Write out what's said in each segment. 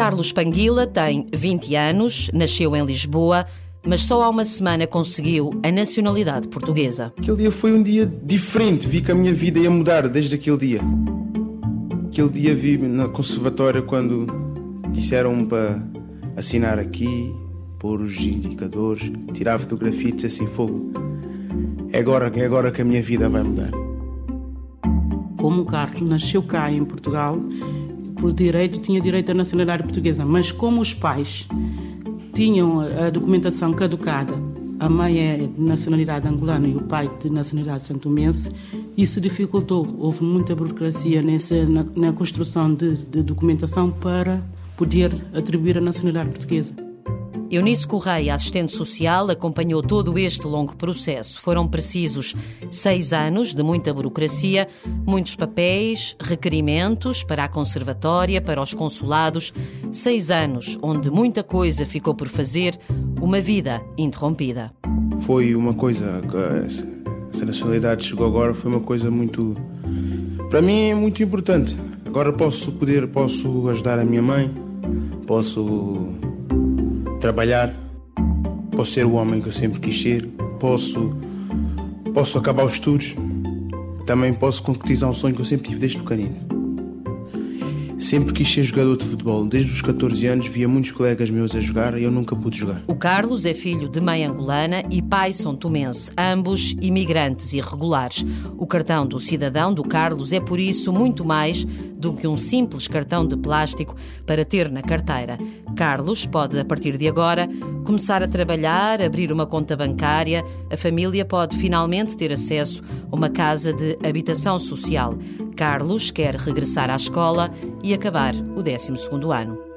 Carlos Panguila tem 20 anos, nasceu em Lisboa, mas só há uma semana conseguiu a nacionalidade portuguesa. Aquele dia foi um dia diferente, vi que a minha vida ia mudar desde aquele dia. Aquele dia vi na conservatória quando disseram para assinar aqui, pôr os indicadores, tirar fotografia e dizer assim: fogo. É agora, é agora que a minha vida vai mudar. Como o Carlos nasceu cá em Portugal, por direito tinha direito à nacionalidade portuguesa, mas como os pais tinham a documentação caducada. A mãe é de nacionalidade angolana e o pai de nacionalidade santomense. Isso dificultou. Houve muita burocracia nessa, na, na construção de, de documentação para poder atribuir a nacionalidade portuguesa. Eunice Correia, assistente social, acompanhou todo este longo processo. Foram precisos seis anos de muita burocracia, muitos papéis, requerimentos para a conservatória, para os consulados. Seis anos onde muita coisa ficou por fazer, uma vida interrompida. Foi uma coisa. Essa nacionalidade chegou agora, foi uma coisa muito. Para mim é muito importante. Agora posso poder, posso ajudar a minha mãe, posso trabalhar, posso ser o homem que eu sempre quis ser, posso, posso acabar os estudos, também posso concretizar um sonho que eu sempre tive desde pequenino. Sempre quis ser jogador de futebol. Desde os 14 anos via muitos colegas meus a jogar e eu nunca pude jogar. O Carlos é filho de mãe angolana e pai são tomense, ambos imigrantes irregulares. O cartão do cidadão do Carlos é por isso muito mais do que um simples cartão de plástico para ter na carteira. Carlos pode, a partir de agora, começar a trabalhar, abrir uma conta bancária. A família pode finalmente ter acesso a uma casa de habitação social. Carlos quer regressar à escola e acabar o 12 ano.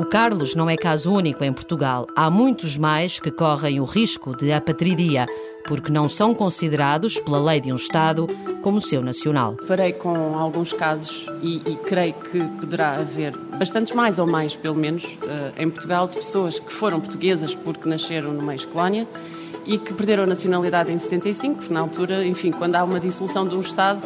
O Carlos não é caso único em Portugal. Há muitos mais que correm o risco de apatridia, porque não são considerados pela lei de um Estado como seu nacional. Parei com alguns casos e, e creio que poderá haver bastantes mais ou mais, pelo menos, eh, em Portugal, de pessoas que foram portuguesas porque nasceram numa ex-colónia e que perderam a nacionalidade em 75, porque na altura, enfim, quando há uma dissolução de um Estado,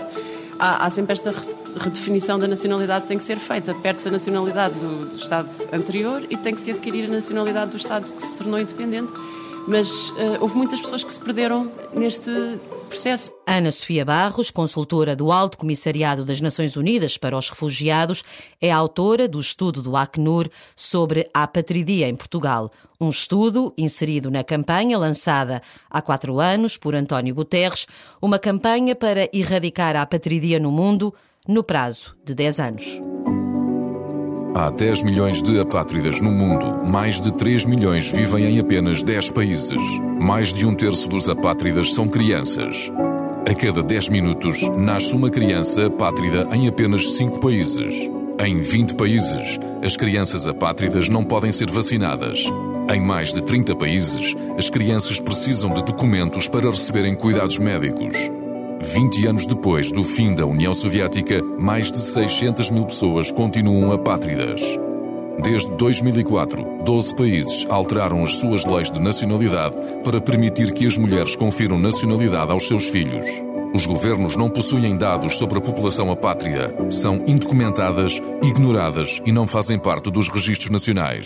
há, há sempre esta redefinição da nacionalidade que tem que ser feita. Perde-se a nacionalidade do, do, Estado anterior e tem que se adquirir a nacionalidade do Estado que se tornou independente. Mas uh, houve muitas pessoas que se perderam neste processo. Ana Sofia Barros, consultora do Alto Comissariado das Nações Unidas para os Refugiados, é autora do estudo do Acnur sobre a apatridia em Portugal. Um estudo inserido na campanha lançada há quatro anos por António Guterres, uma campanha para erradicar a apatridia no mundo no prazo de 10 anos. Há 10 milhões de apátridas no mundo. Mais de 3 milhões vivem em apenas 10 países. Mais de um terço dos apátridas são crianças. A cada 10 minutos nasce uma criança apátrida em apenas 5 países. Em 20 países, as crianças apátridas não podem ser vacinadas. Em mais de 30 países, as crianças precisam de documentos para receberem cuidados médicos. 20 anos depois do fim da União Soviética, mais de 600 mil pessoas continuam apátridas. Desde 2004, 12 países alteraram as suas leis de nacionalidade para permitir que as mulheres confiram nacionalidade aos seus filhos. Os governos não possuem dados sobre a população apátrida, são indocumentadas, ignoradas e não fazem parte dos registros nacionais.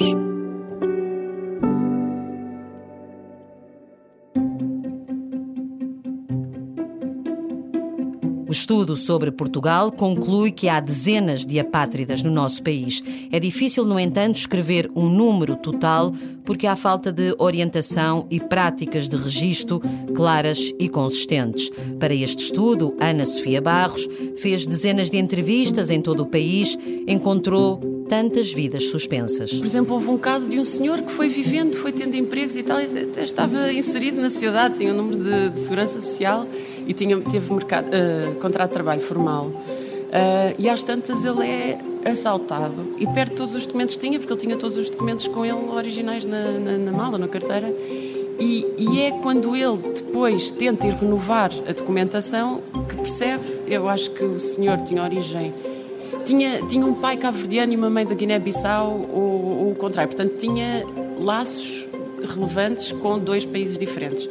O estudo sobre Portugal conclui que há dezenas de apátridas no nosso país. É difícil, no entanto, escrever um número total porque há falta de orientação e práticas de registro claras e consistentes. Para este estudo, Ana Sofia Barros fez dezenas de entrevistas em todo o país, encontrou tantas vidas suspensas. Por exemplo, houve um caso de um senhor que foi vivendo, foi tendo empregos e tal, e até estava inserido na sociedade, tinha um número de, de segurança social e tinha, teve mercado, uh, contrato de trabalho formal. Uh, e às tantas ele é assaltado e perde todos os documentos que tinha, porque ele tinha todos os documentos com ele originais na, na, na mala, na carteira. E, e, é quando ele depois tenta ir renovar a documentação que percebe, eu acho que o senhor tinha origem tinha, tinha um pai cabo-verdiano e uma mãe da Guiné-Bissau, ou, o contrário. Portanto, tinha laços relevantes com dois países diferentes.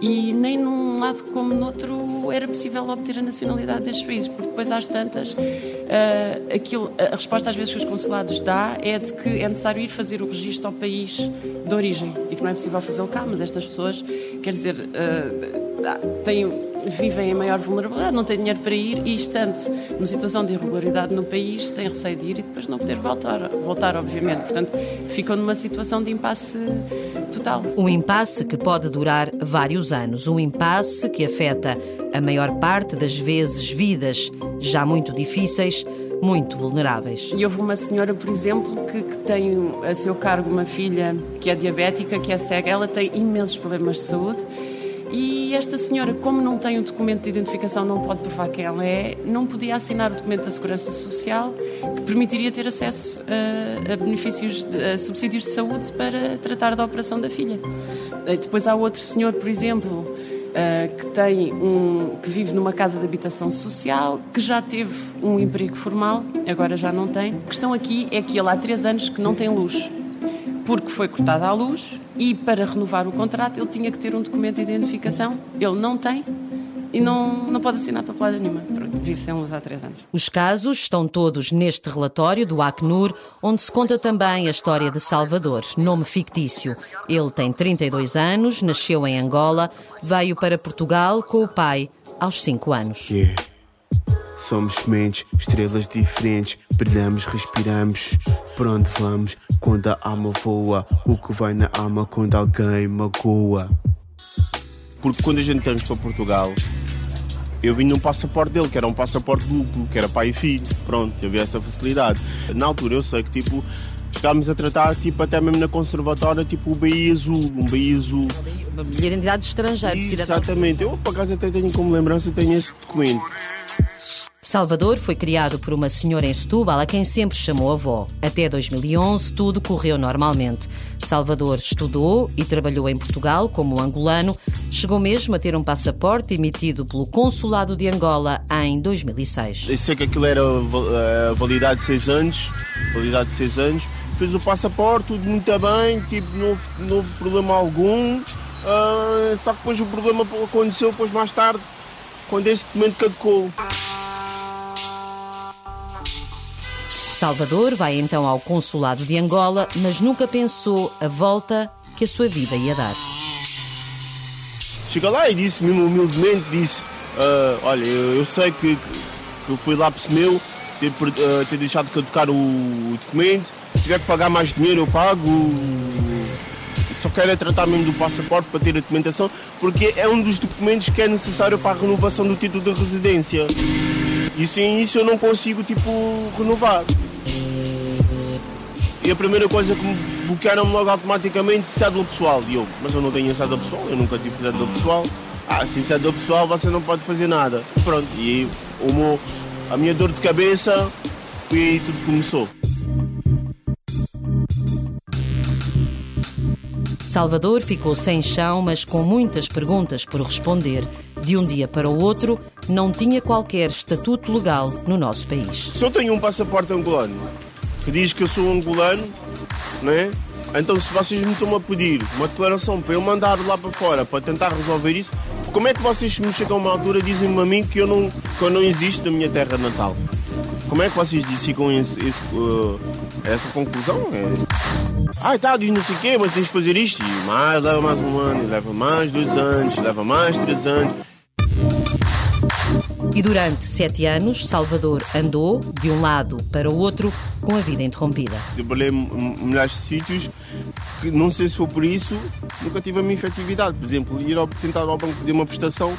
E nem num lado como no outro era possível obter a nacionalidade destes países, porque depois às tantas, uh, aquilo, a resposta às vezes que os consulados dá é de que é necessário ir fazer o registro ao país de origem e que não é possível fazê-lo cá, mas estas pessoas, quer dizer, uh, têm vivem em maior vulnerabilidade, não têm dinheiro para ir e, estando numa situação de irregularidade no país, têm receio de ir e depois não poder voltar, voltar obviamente. Portanto, ficam numa situação de impasse total. Um impasse que pode durar vários anos. Um impasse que afeta a maior parte das vezes vidas já muito difíceis muito vulneráveis. E houve uma senhora, por exemplo, que, que, tem a seu cargo uma filha que é diabética, que é cega, ela tem imensos problemas de saúde e esta senhora, como não tem o documento de identificação, não pode provar quem ela é, não podia assinar o documento da Segurança Social que permitiria ter acesso a, a benefícios, de, a subsídios de saúde para tratar da operação da filha. Depois há outro senhor, por exemplo, Uh, que tem um que vive numa casa de habitação social, que já teve um emprego formal, agora já não tem. A questão aqui é que ele há três anos que não tem luz porque foi cortada a luz e para renovar o contrato ele tinha que ter um documento de identificação. Ele não tem e não, não pode assinar papelada nenhuma. Vive sem luz há três anos. Os casos estão todos neste relatório do Acnur, onde se conta também a história de Salvador, nome fictício. Ele tem 32 anos, nasceu em Angola, veio para Portugal com o pai aos 5 anos. Yeah. Somos sementes, estrelas diferentes, brilhamos, respiramos. Por onde vamos? Quando a alma voa, o que vai na alma quando alguém magoa. Porque quando a gente estamos para Portugal, eu vim num passaporte dele, que era um passaporte duplo, que era pai e filho. Pronto, vi essa facilidade. Na altura eu sei que tipo chegámos a tratar, tipo, até mesmo na conservatória, tipo, o BI azul, um BI azul. Uma identidade estrangeira, Exatamente, eu por acaso até tenho como lembrança, tenho esse documento. Salvador foi criado por uma senhora em Setúbal a quem sempre chamou avó. Até 2011 tudo correu normalmente. Salvador estudou e trabalhou em Portugal como angolano. Chegou mesmo a ter um passaporte emitido pelo Consulado de Angola em 2006. Eu sei que aquilo era uh, validade de seis anos, validade de seis anos. Fez o passaporte, tudo muito bem, tipo, não não houve problema algum. Uh, só que depois o problema aconteceu depois mais tarde, quando esse documento caducou. Salvador vai então ao consulado de Angola, mas nunca pensou a volta que a sua vida ia dar. Chega lá e disse, mesmo humildemente, disse, uh, olha, eu, sei que, que fui lápis meu, ter, uh, ter deixado de caducar o, documento, se tiver que pagar mais dinheiro eu pago, só quero é tratar mesmo do passaporte para ter a documentação, porque é um dos documentos que é necessário para a renovação do título de residência. E sem isso eu não consigo, tipo, renovar. E a primeira coisa que me bloquearam logo automaticamente cédula pessoal. E eu, mas eu não tenho cédula pessoal, eu nunca tive cédula pessoal. Ah, sem cédula pessoal você não pode fazer nada. Pronto, e o meu, a minha dor de cabeça foi aí tudo começou. Salvador ficou sem chão, mas com muitas perguntas por responder. De um dia para o outro, não tinha qualquer estatuto legal no nosso país. Se eu tenho um passaporte angolano que diz que eu sou angolano, né? Então, se vocês me estão a pedir uma declaração para eu mandar lá para fora para tentar resolver isso, como é que vocês me chegam a uma altura e dizem-me a mim que eu, não, que eu não existo na minha terra natal? Como é que vocês chegam esse, esse, uh, essa conclusão? É... Ah, tá, diz não sei o quê, mas tens de fazer isto. E mais, leva mais um ano, leva mais dois anos, leva mais três anos. E durante sete anos, Salvador andou de um lado para o outro com a vida interrompida. Trabalhei milhares de sítios que não sei se foi por isso, nunca tive a minha efetividade. Por exemplo, ir ao, tentar ao banco pedir uma prestação,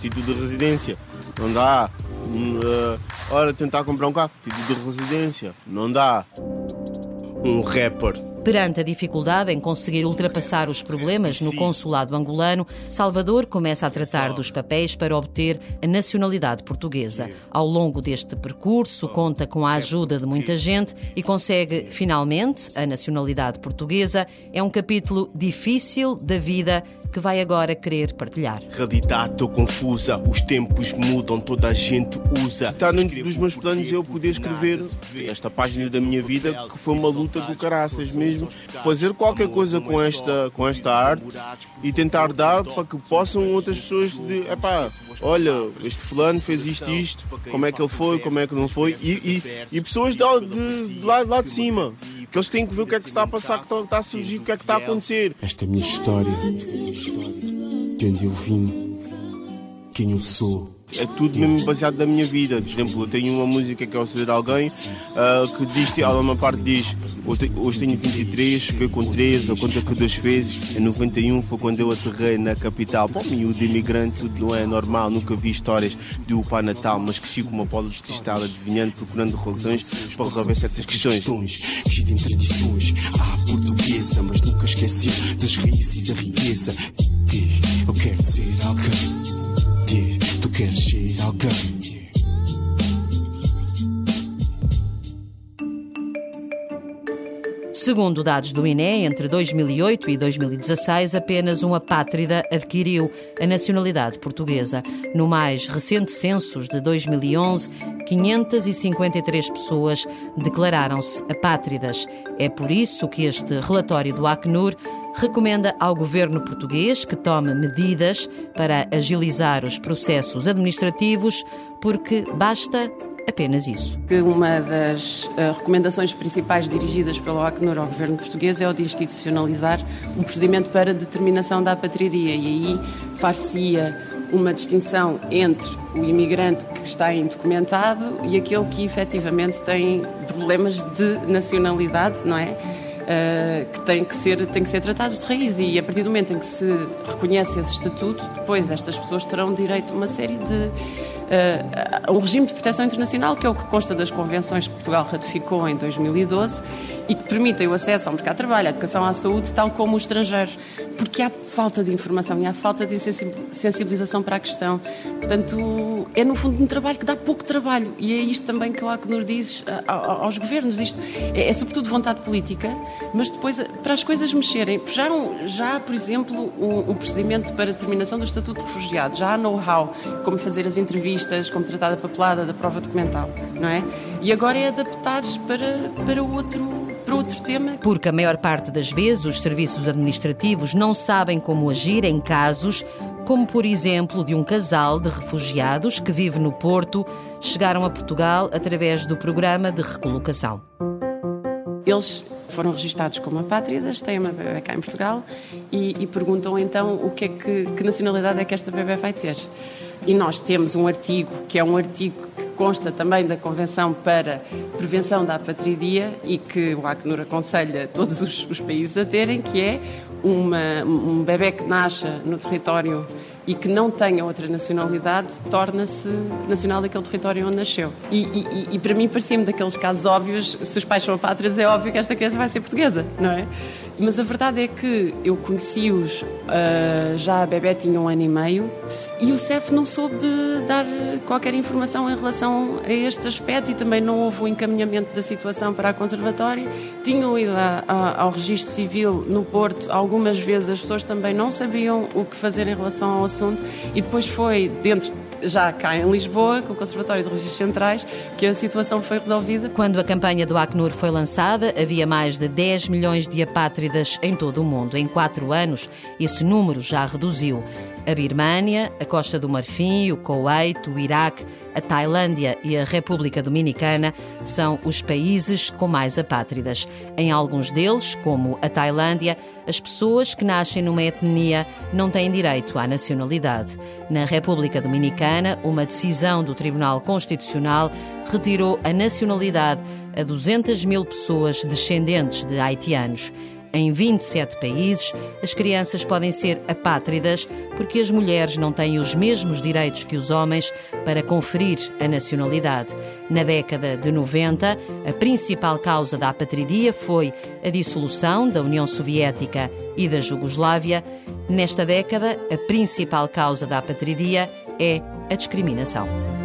título de residência, não dá. Uh, ora, tentar comprar um carro, título de residência, não dá. Um rapper Perante a dificuldade em conseguir ultrapassar os problemas no consulado angolano, Salvador começa a tratar dos papéis para obter a nacionalidade portuguesa. Ao longo deste percurso, conta com a ajuda de muita gente e consegue finalmente a nacionalidade portuguesa. É um capítulo difícil da vida que vai agora querer partilhar. Realidade, estou confusa, os tempos mudam, toda a gente usa. Está dentro dos meus planos eu poder escrever esta página da minha vida que foi uma luta do caraças mesmo mesmo fazer qualquer coisa com esta, com esta arte e tentar dar para que possam outras pessoas de, epá, olha, este fulano fez isto isto, como é que ele foi, como é que não foi, e, e, e pessoas de, de, de, lá, de lá de cima que eles têm que ver o que é que está a passar, que está, a surgir, o que é que está a acontecer. Esta é a minha história, de onde eu vim, quem eu sou é tudo mesmo baseado na minha vida. Por exemplo, eu tenho uma música que é o Ser Alguém uh, que diz, há uma parte diz hoje tenho 23, cheguei com 13, a conta que Deus fez. Em 91 foi quando eu aterrei na capital. Para mim, de imigrante, tudo não é normal. Nunca vi histórias de o Natal, mas cresci com uma bola de cristal adivinhando, procurando razões para resolver certas questões. Crescido em tradições, à portuguesa, mas nunca esqueci das raízes e da riqueza. Eu quero ser alguém. Segundo dados do INE, entre 2008 e 2016, apenas uma apátrida adquiriu a nacionalidade portuguesa. No mais recente census de 2011, 553 pessoas declararam-se apátridas. É por isso que este relatório do Acnur recomenda ao governo português que tome medidas para agilizar os processos administrativos, porque basta apenas isso. Uma das uh, recomendações principais dirigidas pelo Acnur ao governo português é o de institucionalizar um procedimento para determinação da apatridia e aí far-se-ia uma distinção entre o imigrante que está indocumentado e aquele que efetivamente tem problemas de nacionalidade, não é? Uh, que têm que, ser, têm que ser tratados de raiz. E a partir do momento em que se reconhece esse estatuto, depois estas pessoas terão direito a uma série de uh, um regime de proteção internacional, que é o que consta das convenções que Portugal ratificou em 2012 e que permitem o acesso ao mercado de trabalho, à educação, à saúde, tal como os estrangeiros. Porque há falta de informação e há falta de sensibilização para a questão. Portanto, é no fundo um trabalho que dá pouco trabalho. E é isto também que o Acnur diz aos governos. Isto é, é sobretudo vontade política, mas depois, para as coisas mexerem, já, já há, por exemplo, um, um procedimento para determinação do Estatuto de Refugiado, já há know-how, como fazer as entrevistas entrevistas, como tratar da papelada, da prova documental, não é? E agora é adaptar para, para outro para outro tema. Porque a maior parte das vezes os serviços administrativos não sabem como agir em casos como, por exemplo, de um casal de refugiados que vive no Porto, chegaram a Portugal através do programa de recolocação. Eles foram registados como apátridas, têm uma bebê cá em Portugal e, e perguntam então o que, é que, que nacionalidade é que esta bebê vai ter. E nós temos um artigo, que é um artigo que consta também da Convenção para Prevenção da Apatridia e que o Acnur aconselha todos os, os países a terem, que é uma, um bebê que nasça no território e que não tenha outra nacionalidade torna-se nacional daquele território onde nasceu. E, e, e para mim parecia-me daqueles casos óbvios, se os pais são apátridas é óbvio que esta criança vai ser portuguesa, não é? Mas a verdade é que eu conheci-os, uh, já a bebê tinha um ano e meio, e o CEF não soube dar qualquer informação em relação a este aspecto e também não houve o um encaminhamento da situação para a conservatória. Tinham ido a, a, ao registro civil no Porto, algumas vezes as pessoas também não sabiam o que fazer em relação ao assunto e depois foi dentro já cá em Lisboa, com o Conservatório de Registros Centrais, que a situação foi resolvida. Quando a campanha do Acnur foi lançada, havia mais de 10 milhões de apátridas em todo o mundo. Em quatro anos, esse número já reduziu. A Birmânia, a Costa do Marfim, o Kuwait, o Iraque, a Tailândia e a República Dominicana são os países com mais apátridas. Em alguns deles, como a Tailândia, as pessoas que nascem numa etnia não têm direito à nacionalidade. Na República Dominicana, uma decisão do Tribunal Constitucional retirou a nacionalidade a 200 mil pessoas descendentes de haitianos. Em 27 países, as crianças podem ser apátridas porque as mulheres não têm os mesmos direitos que os homens para conferir a nacionalidade. Na década de 90, a principal causa da apatridia foi a dissolução da União Soviética e da Jugoslávia. Nesta década, a principal causa da apatridia é a discriminação.